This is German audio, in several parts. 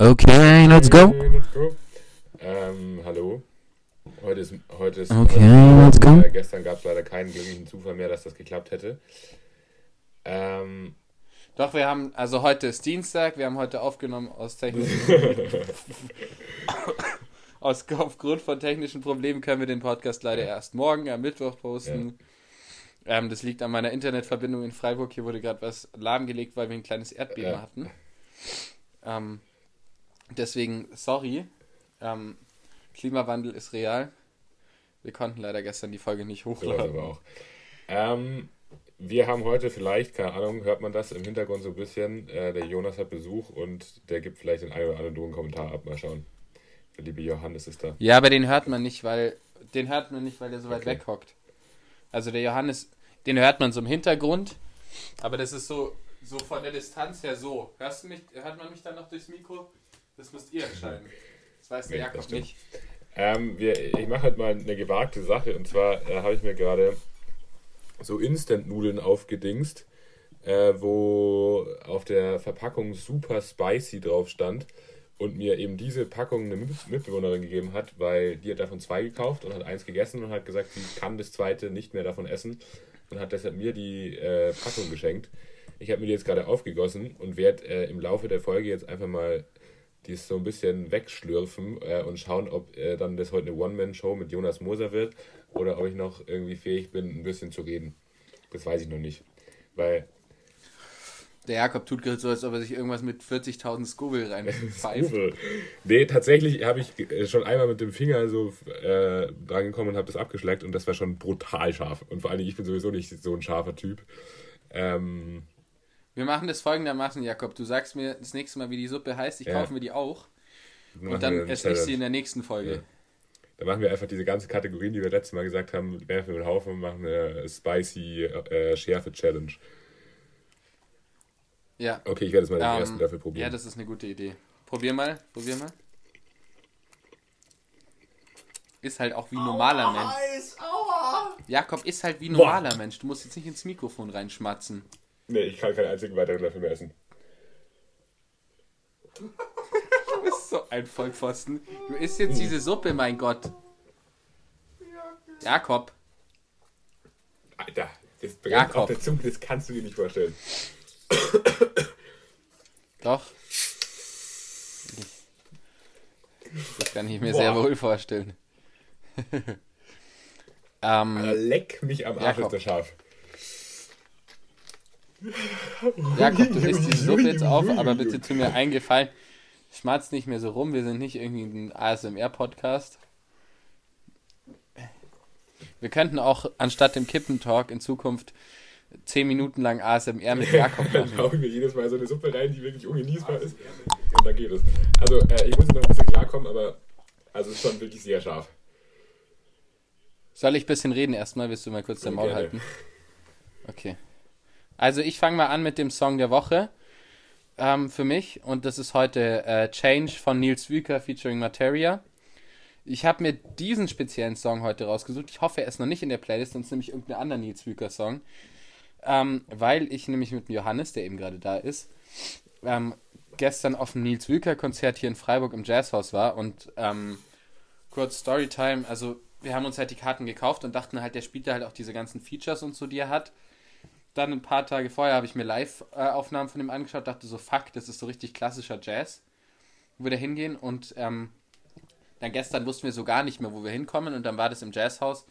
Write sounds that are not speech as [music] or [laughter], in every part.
Okay, let's go. Let's go. Ähm, hallo. Heute ist, heute ist Okay, heute, let's go. Äh, gestern gab es leider keinen glücklichen Zufall mehr, dass das geklappt hätte. Ähm, Doch, wir haben, also heute ist Dienstag, wir haben heute aufgenommen aus technischen [laughs] aus, Aufgrund von technischen Problemen können wir den Podcast leider erst morgen am Mittwoch posten. Ähm, das liegt an meiner Internetverbindung in Freiburg. Hier wurde gerade was lahmgelegt, weil wir ein kleines Erdbeben Ja. hatten. Ähm, deswegen, sorry. Ähm, Klimawandel ist real. Wir konnten leider gestern die Folge nicht so hochladen. aber auch. Ähm, wir haben heute vielleicht, keine Ahnung, hört man das im Hintergrund so ein bisschen. Äh, der Jonas hat Besuch und der gibt vielleicht den einen oder anderen Kommentar ab. Mal schauen. Der liebe Johannes ist da. Ja, aber den hört man nicht, weil den hört man nicht, weil der so weit Okay. weg hockt. Also der Johannes, den hört man so im Hintergrund, aber das ist so so von der Distanz her so. Hörst du mich? Hört man mich dann noch durchs Mikro? Das müsst ihr entscheiden. Das weiß der das Jakob nicht. Ähm, wir, ich mache halt mal eine gewagte Sache und zwar äh, habe ich mir gerade so Instant-Nudeln aufgedingst, äh, wo auf der Verpackung super spicy drauf stand und mir eben diese Packung eine Mit- Mitbewohnerin gegeben hat, weil die hat davon zwei gekauft und hat eins gegessen und hat gesagt, sie kann das zweite nicht mehr davon essen und hat deshalb mir die äh, Packung geschenkt. Ich habe mir die jetzt gerade aufgegossen und werde äh, im Laufe der Folge jetzt einfach mal die so ein bisschen wegschlürfen äh, und schauen, ob äh, dann das heute eine One-Man-Show mit Jonas Moser wird oder ob ich noch irgendwie fähig bin, ein bisschen zu reden. Das weiß ich noch nicht. Weil Der Jakob tut gerade so, als ob er sich irgendwas mit 40.000 Scoville reinpfeift. Nee, tatsächlich habe ich äh, schon einmal mit dem Finger so äh, drangekommen und habe das abgeschleckt und das war schon brutal scharf. Und vor allen Dingen, ich bin sowieso nicht so ein scharfer Typ. Ähm, Wir machen das folgendermaßen, Jakob. Du sagst mir das nächste Mal, wie die Suppe heißt. Ich Ja. kaufe mir die auch. machen wir Und dann eine esse ich sie in der nächsten Folge. Ja. Da machen wir einfach diese ganze Kategorien, die wir letztes Mal gesagt haben, werfen wir mit Haufen und machen eine Spicy äh, Schärfe Challenge. Ja. Okay, ich werde jetzt mal den Ähm, ersten Löffel probieren. Ja, das ist eine gute Idee. Probier mal, probier mal. Ist halt auch wie ein normaler Mensch. Jakob ist halt wie ein normaler Mensch. Du musst jetzt nicht ins Mikrofon reinschmatzen. Nee, ich kann keinen einzigen weiteren Löffel mehr essen. Du bist so ein Vollpfosten. Du isst jetzt diese Suppe, mein Gott. Jakob. Alter, das brennt Jakob. auf der Zunge, das kannst du dir nicht vorstellen. Doch. Das kann ich mir sehr Boah. wohl vorstellen. [laughs] ähm, leck mich am Arsch, Jakob. ist der scharf. Jakob, du isst die Suppe jetzt auf, aber bitte tu mir einen Gefallen. Schmatz nicht mehr so rum, wir sind nicht irgendwie ein ASMR-Podcast. Wir könnten auch anstatt dem Kippentalk in Zukunft 10 Minuten lang ASMR mit Jakob [laughs] Dann machen. haue ich mir jedes Mal so eine Suppe rein, die wirklich ungenießbar ist. Und dann geht es. Also, äh, ich muss noch ein bisschen klarkommen, aber also es ist schon wirklich sehr scharf. Soll ich ein bisschen reden erstmal? Willst du mal kurz dein Maul halten? Okay. Also ich fange mal an mit dem Song der Woche ähm, für mich und das ist heute äh, Change von Nils Wüker featuring Materia. Ich habe mir diesen speziellen Song heute rausgesucht. Ich hoffe, er ist noch nicht in der Playlist, sonst nämlich irgendein anderer Nils Wüker Song. Ähm, weil ich nämlich mit dem Johannes, der eben gerade da ist, ähm, gestern auf dem Nils Wüker Konzert hier in Freiburg im Jazzhaus war und ähm, kurz Storytime, also wir haben uns halt die Karten gekauft und dachten halt, der spielt da halt auch diese ganzen Features und so, die er hat. Dann ein paar Tage vorher habe ich mir Live-Aufnahmen von ihm angeschaut, dachte so, fuck, das ist so richtig klassischer Jazz. Würde hingehen und ähm, dann gestern wussten wir so gar nicht mehr, wo wir hinkommen und dann war das im Jazzhaus.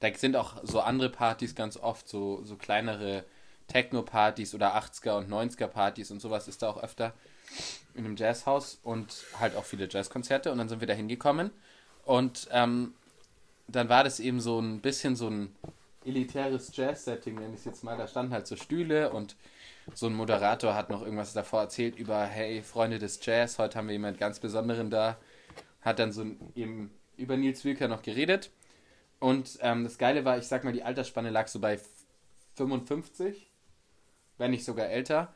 Da sind auch so andere Partys ganz oft, so, so kleinere Techno-Partys oder 80er und 90er Partys und sowas ist da auch öfter in einem Jazzhaus und halt auch viele Jazzkonzerte und dann sind wir da hingekommen und ähm, dann war das eben so ein bisschen so ein elitäres Jazz-Setting, nenne ich es jetzt mal. Da standen halt so Stühle und so ein Moderator hat noch irgendwas davor erzählt über, hey, Freunde des Jazz, heute haben wir jemand ganz Besonderen da. Hat dann so eben über Nils Wilker noch geredet. Und ähm, das Geile war, ich sag mal, die Altersspanne lag so bei 55, wenn nicht sogar älter.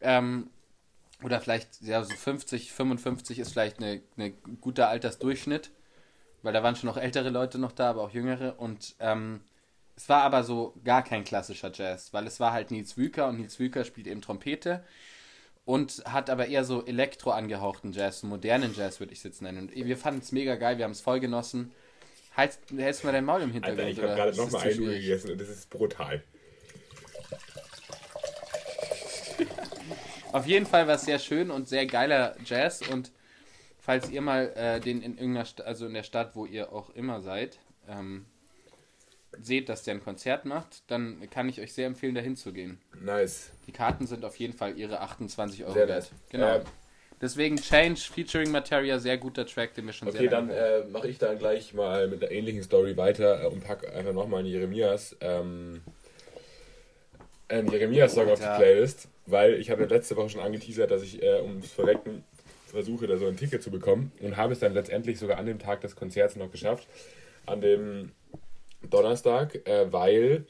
Ähm, oder vielleicht, ja, so 50, 55 ist vielleicht ein eine guter Altersdurchschnitt, weil da waren schon noch ältere Leute noch da, aber auch jüngere. Und ähm, es war aber so gar kein klassischer Jazz, weil es war halt Nils Wüker und Nils Wüker spielt eben Trompete. und hat aber eher so elektro angehauchten Jazz, modernen Jazz würde ich es jetzt nennen. Und wir fanden es mega geil, wir haben es voll genossen. Hältst du mal dein Maul im Hintergrund? Alter, ich habe gerade nochmal ein Uhr gegessen und das ist brutal. Auf jeden Fall war es sehr schön und sehr geiler Jazz und falls ihr mal äh, den in irgendeiner, St also in der Stadt, wo ihr auch immer seid, ähm, seht, dass der ein Konzert macht, dann kann ich euch sehr empfehlen, dahin zu gehen. Nice. Die Karten sind auf jeden Fall ihre 28 Euro Sehr wert. Genau. Ähm, Deswegen Change featuring Materia, sehr guter Track, den wir schon Okay, sehr dann lange- äh, mache ich dann gleich mal mit einer ähnlichen Story weiter äh, und packe einfach nochmal einen Jeremias, ähm, einen Jeremias-Song auf die. Playlist, weil ich habe ja letzte Woche schon angeteasert, dass ich äh, ums Verrecken versuche, da so ein Ticket zu bekommen und habe es dann letztendlich sogar an dem Tag des Konzerts noch geschafft, an dem Donnerstag, äh, weil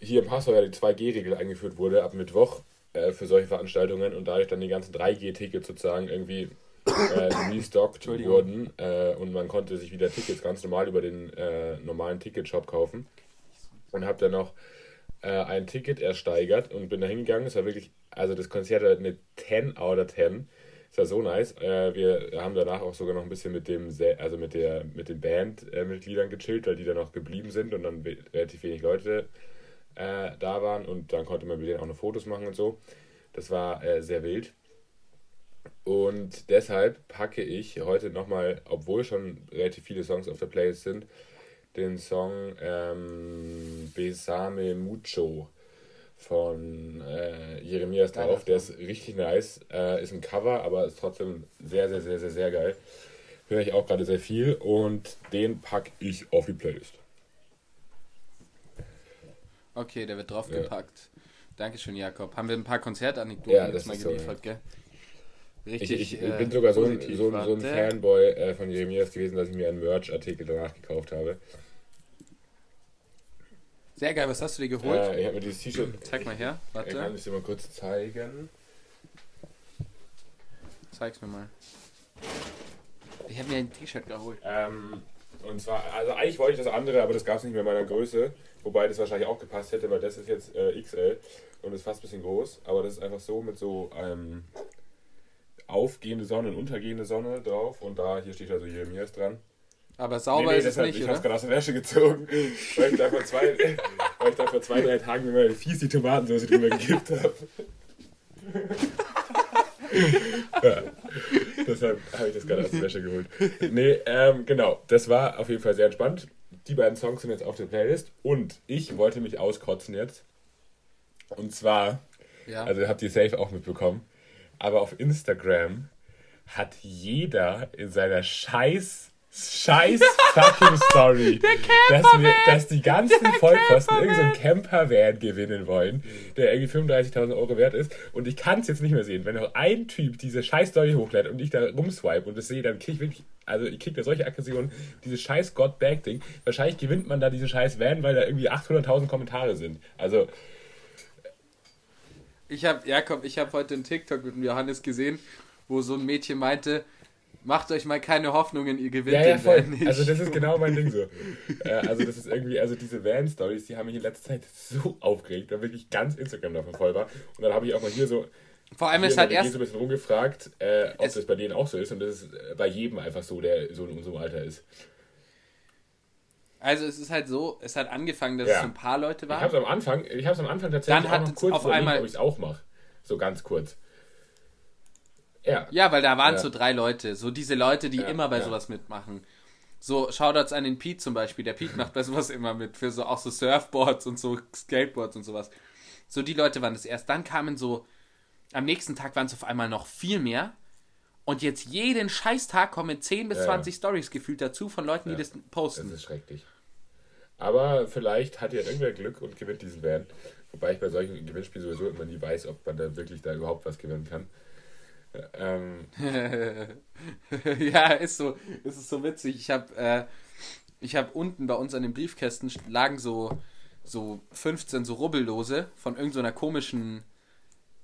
hier im Passau ja die 2G-Regel eingeführt wurde ab Mittwoch äh, für solche Veranstaltungen und dadurch dann die ganzen 3G-Tickets sozusagen irgendwie äh, restockt wurden äh, und man konnte sich wieder Tickets ganz normal über den äh, normalen Ticketshop kaufen und habe dann noch äh, ein Ticket ersteigert und bin da hingegangen. Es war wirklich, also das Konzert war eine 10 out of 10. Es war so nice. Äh, wir haben danach auch sogar noch ein bisschen mit dem, also mit der, mit den Bandmitgliedern gechillt, weil die dann noch geblieben sind und dann relativ wenig Leute äh, da waren und dann konnte man mit denen auch noch Fotos machen und so. Das war äh, sehr wild. Und deshalb packe ich heute nochmal, obwohl schon relativ viele Songs auf der Playlist sind, den Song ähm, Besame Mucho von äh, Jeremias Geiler drauf. Der ist richtig nice. Äh, ist ein Cover, aber ist trotzdem sehr, sehr, sehr, sehr, sehr geil. Höre ich auch gerade sehr viel und den packe ich auf die Playlist. Okay, der wird draufgepackt. Dankeschön, Jakob. Haben wir ein paar Konzertanekdoten Ja, jetzt mal ist so, geliefert, gell? Ich, Richtig. ich, äh, bin sogar so ein, so, so ein. Fanboy äh, von Jeremias gewesen, dass ich mir einen Merch-Artikel danach gekauft habe. Sehr geil, was hast du dir geholt? Äh, ich habe mir dieses T-Shirt. Zeig mal her, Ich kann warte. es dir mal kurz zeigen. Zeig's mir mal. Ich habe mir ein T-Shirt geholt. Ähm, und zwar, also eigentlich wollte ich das andere, aber das gab es nicht mehr in meiner Größe. Wobei das wahrscheinlich auch gepasst hätte, weil das ist jetzt äh, XL und ist fast ein bisschen groß. Aber das ist einfach so mit so ähm, aufgehende Sonne und untergehende Sonne drauf. Und da, hier steht also Jeremias dran. Aber sauber ist es nicht, ich habe es gerade aus der Wäsche gezogen, weil ich da vor zwei, weil ich da vor zwei drei Tagen mir mal fies die Tomatensauce drüber gekippt habe. [laughs] ja, deshalb habe ich das gerade aus der Wäsche geholt. Nee, ähm, genau, das war auf jeden Fall sehr entspannt. Die beiden Songs sind jetzt auf der Playlist und ich wollte mich auskotzen jetzt. Und zwar, Ja. also habt ihr safe auch mitbekommen, aber auf Instagram hat jeder in seiner scheiß scheiß fucking Story, [laughs] dass, wir, dass die ganzen Vollkosten irgendeinen so einen Camper-Van gewinnen wollen, der irgendwie 35.000 Euro wert ist. Und ich kann es jetzt nicht mehr sehen. Wenn noch ein Typ diese scheiß Story hochlädt und ich da rumswipe und das sehe, dann kriege ich wirklich, also ich kriege da solche Aggressionen, dieses scheiß God-Bag-Ding. Wahrscheinlich gewinnt man da diese scheiß Van, weil da irgendwie 800.000 Kommentare sind. Also, Ich habe, Jakob, ich habe heute einen TikTok mit dem Johannes gesehen, wo so ein Mädchen meinte, macht euch mal keine Hoffnungen, ihr gewinnt Ja, ja, den voll. Van nicht. Also das ist genau mein Ding so. [laughs] Äh, also das ist irgendwie, also diese Van-Stories, die haben mich in letzter Zeit so aufgeregt, da wirklich ganz Instagram davon voll war. Und dann habe ich auch mal hier so, Vor allem ist halt erst, so ein bisschen rumgefragt, äh, ob Es- das bei denen auch so ist. Und das ist äh, bei jedem einfach so, der so in unserem Alter ist. also es ist halt so, es hat angefangen, dass Ja. es so ein paar Leute Ich habe es waren. am Anfang, ich habe es am Anfang tatsächlich Dann auch hat noch kurz auf überlegt, einmal- ob ich es auch mache. So ganz kurz. Ja. Ja, weil da waren Ja. so drei Leute, so diese Leute, die Ja, immer bei sowas mitmachen. So, Shoutouts an den Pete zum Beispiel. Der Pete [laughs] macht bei sowas immer mit, für so auch so Surfboards und so Skateboards und sowas. So, die Leute waren das erst. Dann kamen so, am nächsten Tag waren es auf einmal noch viel mehr. Und jetzt jeden Scheißtag kommen 10 bis Ja, 20 Stories gefühlt dazu von Leuten, die das Das posten. ist schrecklich. Aber vielleicht hat ja irgendwer Glück und gewinnt diesen Van. Wobei ich bei solchen Gewinnspielen sowieso immer nie weiß, ob man da wirklich da überhaupt was gewinnen kann. Ähm, [laughs] ja, ist so, ist so witzig. Ich habe äh, habe unten bei uns an den Briefkästen lagen so so 15 so Rubbellose von irgendeiner komischen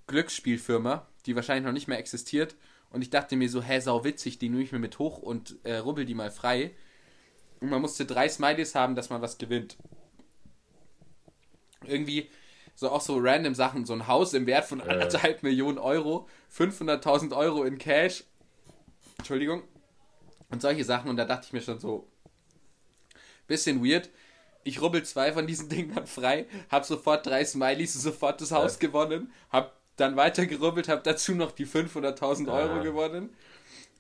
Glücksspielfirma, die wahrscheinlich noch nicht mehr existiert. Und ich dachte mir so, hä, sau witzig, die nehme ich mir mit hoch und äh, rubbel die mal frei. Und man musste drei Smileys haben, dass man was gewinnt. Irgendwie so auch so random Sachen, so ein Haus im Wert von anderthalb Millionen Euro, 500.000 Euro in Cash, Entschuldigung, und solche Sachen. Und da dachte ich mir schon so, bisschen weird. Ich rubbel zwei von diesen [laughs] Dingern frei, hab sofort drei Smileys, sofort das Haus Ja. gewonnen, hab dann weiter gerubbelt, hab dazu noch die 500.000 Euro gewonnen.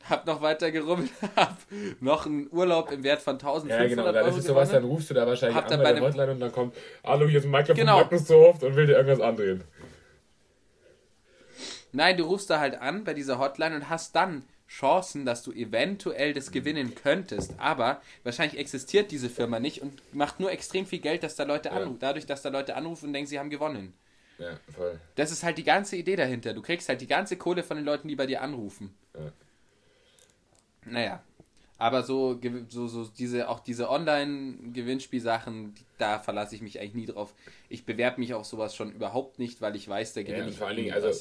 Hab noch weiter gerubbelt, [laughs] hab noch einen Urlaub im Wert von 1500 Ja, genau. Dann Euro ist es sowas, dann rufst du da wahrscheinlich Hab an bei der Hotline und dann kommt, hallo, hier ist ein Makler Genau. von Microsoft und will dir irgendwas andrehen. Nein, du rufst da halt an bei dieser Hotline und hast dann Chancen, dass du eventuell das gewinnen könntest. Aber wahrscheinlich existiert diese Firma nicht und macht nur extrem viel Geld, dass da Leute Ja. anrufen. Dadurch, dass da Leute anrufen und denken, sie haben gewonnen. Ja, voll. Das ist halt die ganze Idee dahinter. Du kriegst halt die ganze Kohle von den Leuten, die bei dir anrufen. Ja. Naja. Aber so, so, so diese, auch diese Online-Gewinnspielsachen, da verlasse ich mich eigentlich nie drauf. Ich bewerbe mich auf sowas schon überhaupt nicht, weil ich weiß, da Ja, gewinne und ich vor allen Dingen, also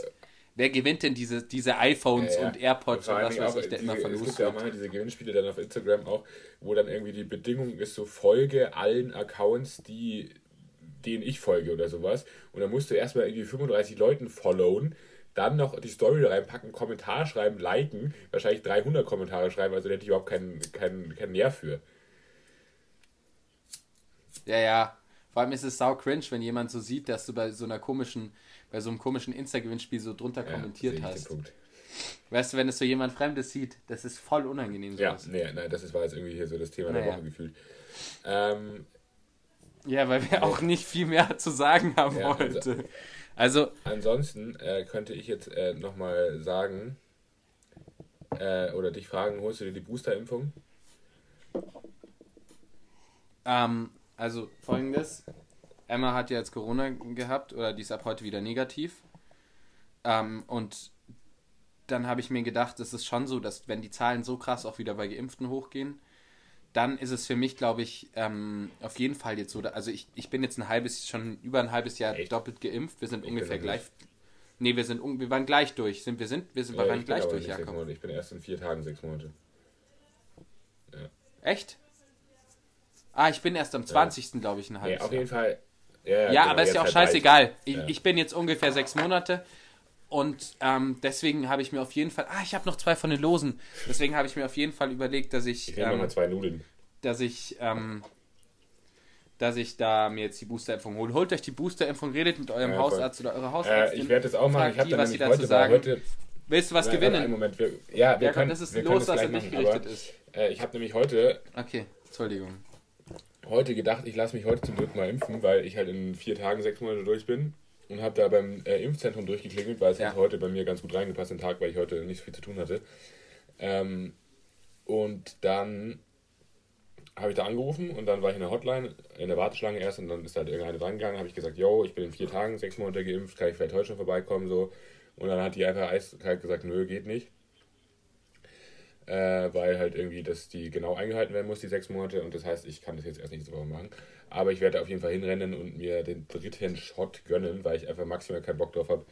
Wer gewinnt denn diese, diese iPhones Ja, ja. und AirPods und was weiß ich, der diese, immer Es verlost gibt ja auch manchmal diese Gewinnspiele dann auf Instagram auch, wo dann irgendwie die Bedingung ist, so folge allen Accounts, die denen ich folge oder sowas. Und dann musst du erstmal irgendwie 35 Leuten followen, dann noch die Story reinpacken, Kommentar schreiben, liken, wahrscheinlich 300 Kommentare schreiben, also da hätte ich überhaupt keinen, keinen, keinen Nerv für. Ja, ja. Vor allem ist es sau cringe, wenn jemand so sieht, dass du bei so einer komischen, bei so einem komischen Insta-Gewinnspiel so drunter Ja, kommentiert hast. Weißt du, wenn es so jemand Fremdes sieht, das ist voll unangenehm Ja, sowas. nee, nein, das ist, war jetzt irgendwie hier so das Thema der Naja. Woche gefühlt. Ähm, Ja, weil wir auch nicht viel mehr zu sagen haben Ja, also- heute. Also, Ansonsten äh, könnte ich jetzt äh, nochmal sagen äh, oder dich fragen, holst du dir die Boosterimpfung? ähm, also folgendes. Emma hat ja jetzt Corona gehabt oder die ist ab heute wieder negativ. Ähm, und dann habe ich mir gedacht, es ist schon so, dass wenn die Zahlen so krass auch wieder bei Geimpften hochgehen, dann ist es für mich, glaube ich, ähm, auf jeden Fall jetzt so. Also ich, ich bin jetzt ein halbes, schon über ein halbes Jahr Echt? doppelt geimpft. Wir sind Ich ungefähr gleich. Nee, wir sind wir waren gleich durch. Sind wir sind wir sind wir waren gleich durch, Jakob. Monate. Ich bin erst in vier Tagen sechs Monate. Echt? Ah, ich bin erst am 20. glaube ich ein Nee, halbes auf Jahr. jeden Fall. Ja, Ja, genau, aber ist ja auch halt scheißegal. Ich, Ja. ich bin jetzt ungefähr sechs Monate und ähm, deswegen habe ich mir auf jeden Fall. Ah, ich habe noch zwei von den Losen. Deswegen habe ich mir auf jeden Fall überlegt, dass ich, Ich ähm, nochmal zwei Nudeln. dass ich, ähm, dass ich da mir jetzt die Boosterimpfung hole. Holt euch die Boosterimpfung, redet mit eurem Ja. Hausarzt oder eurer Äh, Hausärztin. ich werde das auch machen. Ich habe dann was sie dazu heute, sagen. heute Willst du was Ja, gewinnen? Einen Moment, wir, ja, wir Ja, können, das ist wir los, das nicht machen, gerichtet aber, ist. Äh, ich habe nämlich heute, Okay, Entschuldigung. heute gedacht, ich lasse mich heute zum dritten Mal impfen, weil ich halt in vier Tagen sechs Monate durch bin und habe da beim äh, Impfzentrum durchgeklingelt, weil es Ja. hat heute bei mir ganz gut reingepasst, den Tag, weil ich heute nicht so viel zu tun hatte. Ähm, und dann habe ich da angerufen und dann war ich in der Hotline, in der Warteschlange erst und dann ist halt irgendeine dran gegangen, habe ich gesagt, yo, ich bin in vier Tagen sechs Monate geimpft, kann ich vielleicht heute schon vorbeikommen, so. Und dann hat die einfach eiskalt gesagt, nö, geht nicht. Äh, weil halt irgendwie das die genau eingehalten werden muss, die sechs Monate, und das heißt, ich kann das jetzt erst nächste Woche machen. Aber ich werde auf jeden Fall hinrennen und mir den dritten Shot gönnen, weil ich einfach maximal keinen Bock drauf habe,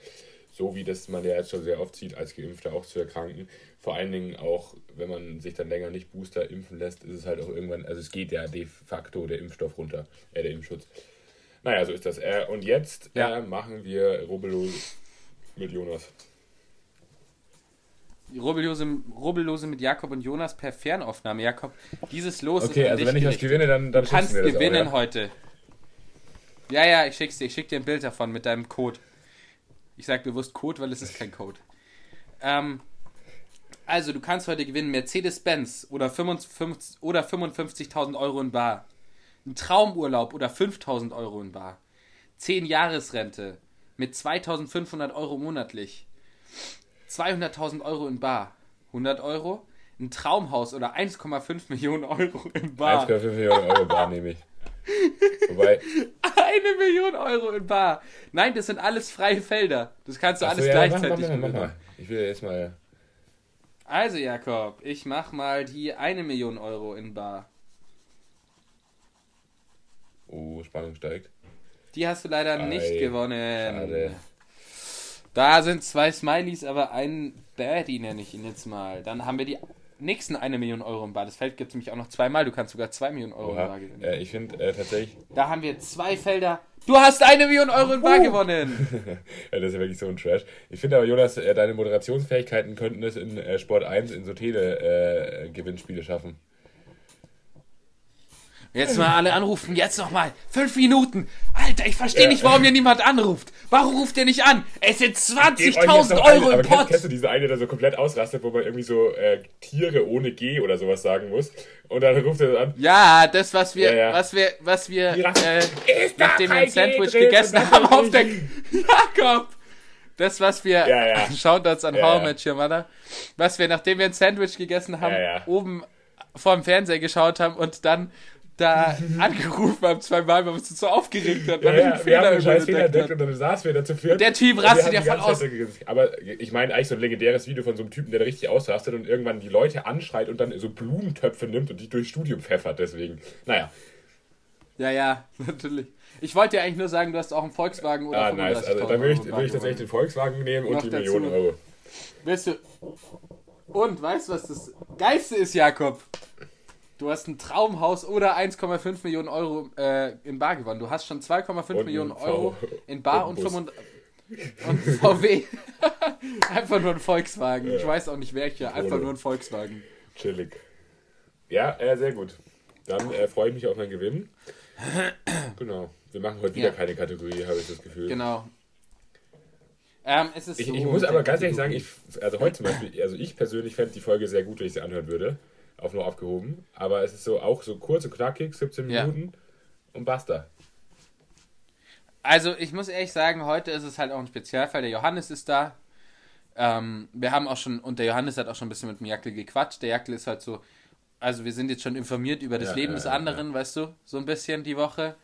so wie das man ja jetzt schon sehr oft sieht, als Geimpfter auch zu erkranken. Vor allen Dingen auch, wenn man sich dann länger nicht Booster impfen lässt, ist es halt auch irgendwann, also es geht ja de facto der Impfstoff runter, äh, der Impfschutz. Naja, so ist das. Äh, und jetzt Ja. äh, machen wir Robelo mit Jonas. Rubbellose, Rubbellose mit Jakob und Jonas per Fernaufnahme. Jakob, dieses Los Okay, ist an also wenn ich was gewinne, dann, dann Du kannst mir das gewinnen auch, ja? heute. Ja, ja, ich schick's dir. Ich schick dir ein Bild davon mit deinem Code. Ich sag bewusst Code, weil es ist kein Code. Ähm, also, du kannst heute gewinnen Mercedes-Benz oder 55 oder 55.000 Euro in Bar. Ein Traumurlaub oder 5.000 Euro in Bar. 10 Jahresrente mit 2.500 Euro monatlich. 200.000 Euro in Bar. 100 Euro. Ein Traumhaus oder 1,5 Millionen Euro in Bar. 1,5 Millionen Euro Bar nehme ich. Wobei, Eine Million Euro in Bar. Nein, das sind alles freie Felder. Das kannst du Achso, alles ja, mach, gleichzeitig mach, mach, mach, mal. Ich will jetzt mal. Also, Jakob, ich mach mal die eine Million Euro in Bar. Oh, Spannung steigt. Die hast du leider Ei, nicht gewonnen. schade. Da sind zwei Smileys, aber ein Baddie nenne ich ihn jetzt mal. Dann haben wir die nächsten eine Million Euro im Bar. Das Feld gibt es nämlich auch noch zweimal. Du kannst sogar zwei Millionen Euro im Oha. Bar gewinnen. Äh, ich finde äh, tatsächlich, Da haben wir zwei Felder. Du hast eine Million Euro im Bar gewonnen. [laughs] ja, das ist ja wirklich so ein Trash. Ich finde aber, Jonas, äh, deine Moderationsfähigkeiten könnten es in äh, Sport 1 in so Tele-Gewinnspiele schaffen. Jetzt mal alle anrufen. Jetzt noch mal. Fünf Minuten. Alter, ich verstehe nicht, warum hier niemand anruft. Warum ruft ihr nicht an? Es sind Gebt euch jetzt 20.000 noch Euro eine, im aber kennst, du diese eine, der so komplett ausrastet, wo man irgendwie so äh, Tiere ohne G oder sowas sagen muss? Und dann ruft er an, Ja, das, was wir, Ja, ja. was wir, was wir, Ja. äh, nachdem wir ein 3G Sandwich gegessen haben auf der [laughs] Jakob. Das, was wir, Ja, ja. [laughs] schaut uns an Ja, How ja. Met Your Mother, was wir, nachdem wir ein Sandwich gegessen haben, Ja, ja. oben vorm Fernseher geschaut haben und dann da [laughs] angerufen haben zweimal, weil wir uns so aufgeregt hat, Ja, weil ja, einen wir haben Fehler einen Fehler überdeckt entdeckt und dann saßen wir da zu viert. Der Typ rastet ja voll aus. Aber ich meine eigentlich so ein legendäres Video von so einem Typen, der da richtig ausrastet und irgendwann die Leute anschreit und dann so Blumentöpfe nimmt und die durchs Studio pfeffert. Deswegen, naja. Ja, ja, [laughs] natürlich. Ich wollte dir eigentlich nur sagen, du hast auch einen Volkswagen oder Ah, nice. 35.000 Also dann würde ich, würde ich tatsächlich den Volkswagen nehmen und die. Millionen Euro. Willst du. Und weißt du, was das Geilste ist, Jakob? Du hast ein Traumhaus oder 1,5 Millionen Euro äh, in Bar gewonnen. Du hast schon 2,5 Und Millionen Euro in Bar und und, Bus. 35 und VW. [laughs] einfach nur ein Volkswagen. Ich weiß auch nicht welcher. Einfach nur ein Volkswagen. Chillig. Ja, äh, sehr gut. Dann äh, freue ich mich auf ein Gewinn. [clears throat] Genau. Wir machen heute wieder Ja. keine Kategorie, habe ich das Gefühl. Genau. Ähm, es ist Ich, so ich muss aber ganz ehrlich sagen, ich, also heute zum Beispiel, also ich persönlich fände die Folge sehr gut, wenn ich sie anhören würde. Auf nur aufgehoben. Aber es ist so auch so kurz und knackig, 17 Ja. Minuten und basta. Also, ich muss ehrlich sagen, heute ist es halt auch ein Spezialfall. Der Johannes ist da. Ähm, wir haben auch schon, und der Johannes hat auch schon ein bisschen mit dem Jackel gequatscht. Der Jackel ist halt so, also wir sind jetzt schon informiert über das Ja, Leben ja, des anderen, weißt du, so ein bisschen die Woche.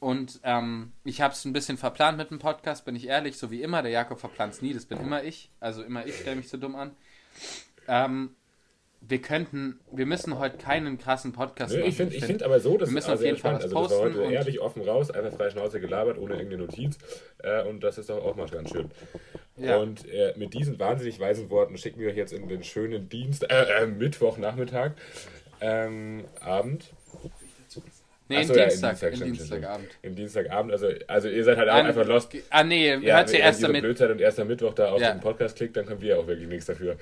Und ähm, ich habe es ein bisschen verplant mit dem Podcast, bin ich ehrlich, so wie immer. Der Jakob verplant es nie, das bin immer ich. Also immer ich stelle mich so dumm an. Ähm, wir könnten, wir müssen heute keinen krassen Podcast Nö, machen. ich finde ich find aber so, dass Wir müssen also auf jeden Fall was Also das war posten heute ehrlich offen raus, einfach frei Schnauze gelabert, ohne irgendeine Notiz. Äh, und das ist doch auch mal ganz schön. Ja. Und äh, mit diesen wahnsinnig weisen Worten schicken wir euch jetzt in den schönen Dienst, äh, äh, Mittwochnachmittag, ähm, Abend. nee, Ach in so, ja, Dienstag, Dienstag, stimmt, Dienstagabend. Im Dienstagabend, also, also ihr seid halt auch An- einfach lost. Ah, nee, Ja, hört ihr wenn erst damit, blöd seid und erst am Mittwoch da auf Ja. den Podcast klickt, dann können wir auch wirklich nichts dafür.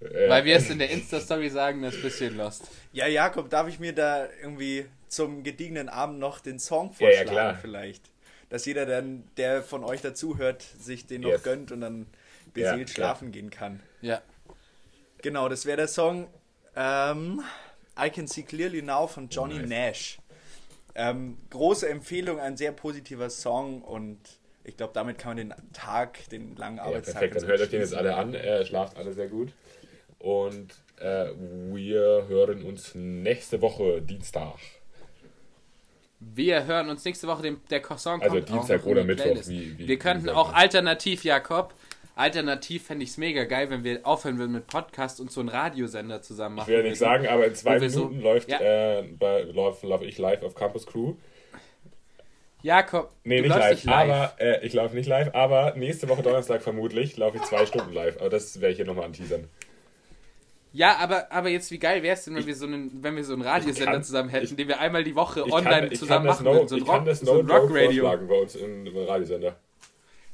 Äh, weil wir es in der Insta-Story sagen, das ist ein bisschen lost. Ja, Jakob, darf ich mir da irgendwie zum gediegenen Abend noch den Song Ja, ja, vorschlagen klar. vielleicht? Dass jeder dann, der von euch dazuhört, sich den noch Yes. gönnt und dann Ja, beseelt klar. schlafen gehen kann. Ja. Genau, das wäre der Song ähm, I Can See Clearly Now von Johnny Nice. Nash. Ähm, große Empfehlung, ein sehr positiver Song und ich glaube, damit kann man den Tag, den langen Ja, Arbeitstag perfekt, dann hört euch den jetzt alle an, äh, schlaft alle sehr gut. Und äh, wir hören uns nächste Woche Dienstag. Wir hören uns nächste Woche, den, der Song Also kommt auch Dienstag oder Mittwoch, wie- wie- wir könnten auch alternativ, Jakob, alternativ fände ich es mega geil, wenn wir aufhören würden mit Podcast und so einen Radiosender zusammen machen Ich will ja würden. sagen, aber in zwei wir so- Minuten läuft Ja. äh, bei Love, Love Ich live auf Campus Crew. Jakob, Nee, nicht läufst live, aber äh, ich laufe nicht live, aber nächste Woche Donnerstag vermutlich laufe ich zwei Stunden live. Aber das werde ich hier nochmal anteasern. Ja, aber, aber jetzt, wie geil wäre es denn, wenn wir so einen, wenn wir so einen Radiosender kann- zusammen hätten, ich- den wir einmal die Woche online ich zusammen machen no, würden? So ein Rock, das so no ein Rock-Radio. vorschlagen bei uns im im Radiosender.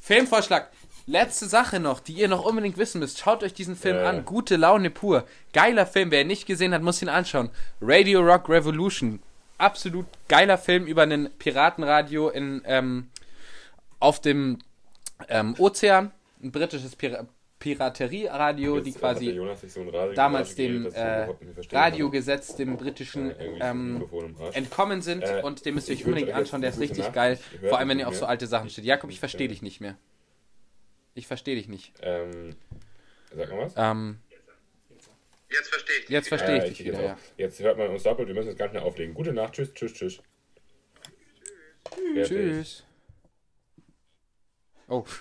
Filmvorschlag. Letzte Sache noch, die ihr noch unbedingt wissen müsst. Schaut euch diesen Film Ja. an. Gute Laune pur. Geiler Film. Wer ihn nicht gesehen hat, muss ihn anschauen. Radio Rock Revolution. Absolut geiler Film über ein Piratenradio in, ähm, auf dem ähm, Ozean. Ein britisches Pira Piraterieradio, die quasi Radio damals dem ich äh, nicht. Radiogesetz, dem britischen, ähm, entkommen sind. Äh, und den müsst ihr euch ich unbedingt anschauen. Der ist richtig Nacht. geil. Ich Vor allem, wenn nicht ihr auf so alte Sachen steht. Jakob, ich Ich, verstehe dich nicht mehr. Ich verstehe dich nicht. Ähm, sag mal was. Ähm, Jetzt verstehe ich. jetzt verstehe Ja, ich dich ich wieder, jetzt ja. Jetzt hört man uns doppelt, wir müssen jetzt ganz schnell auflegen. Gute Nacht, tschüss, tschüss, tschüss. Fertig. Tschüss. Oh. [laughs]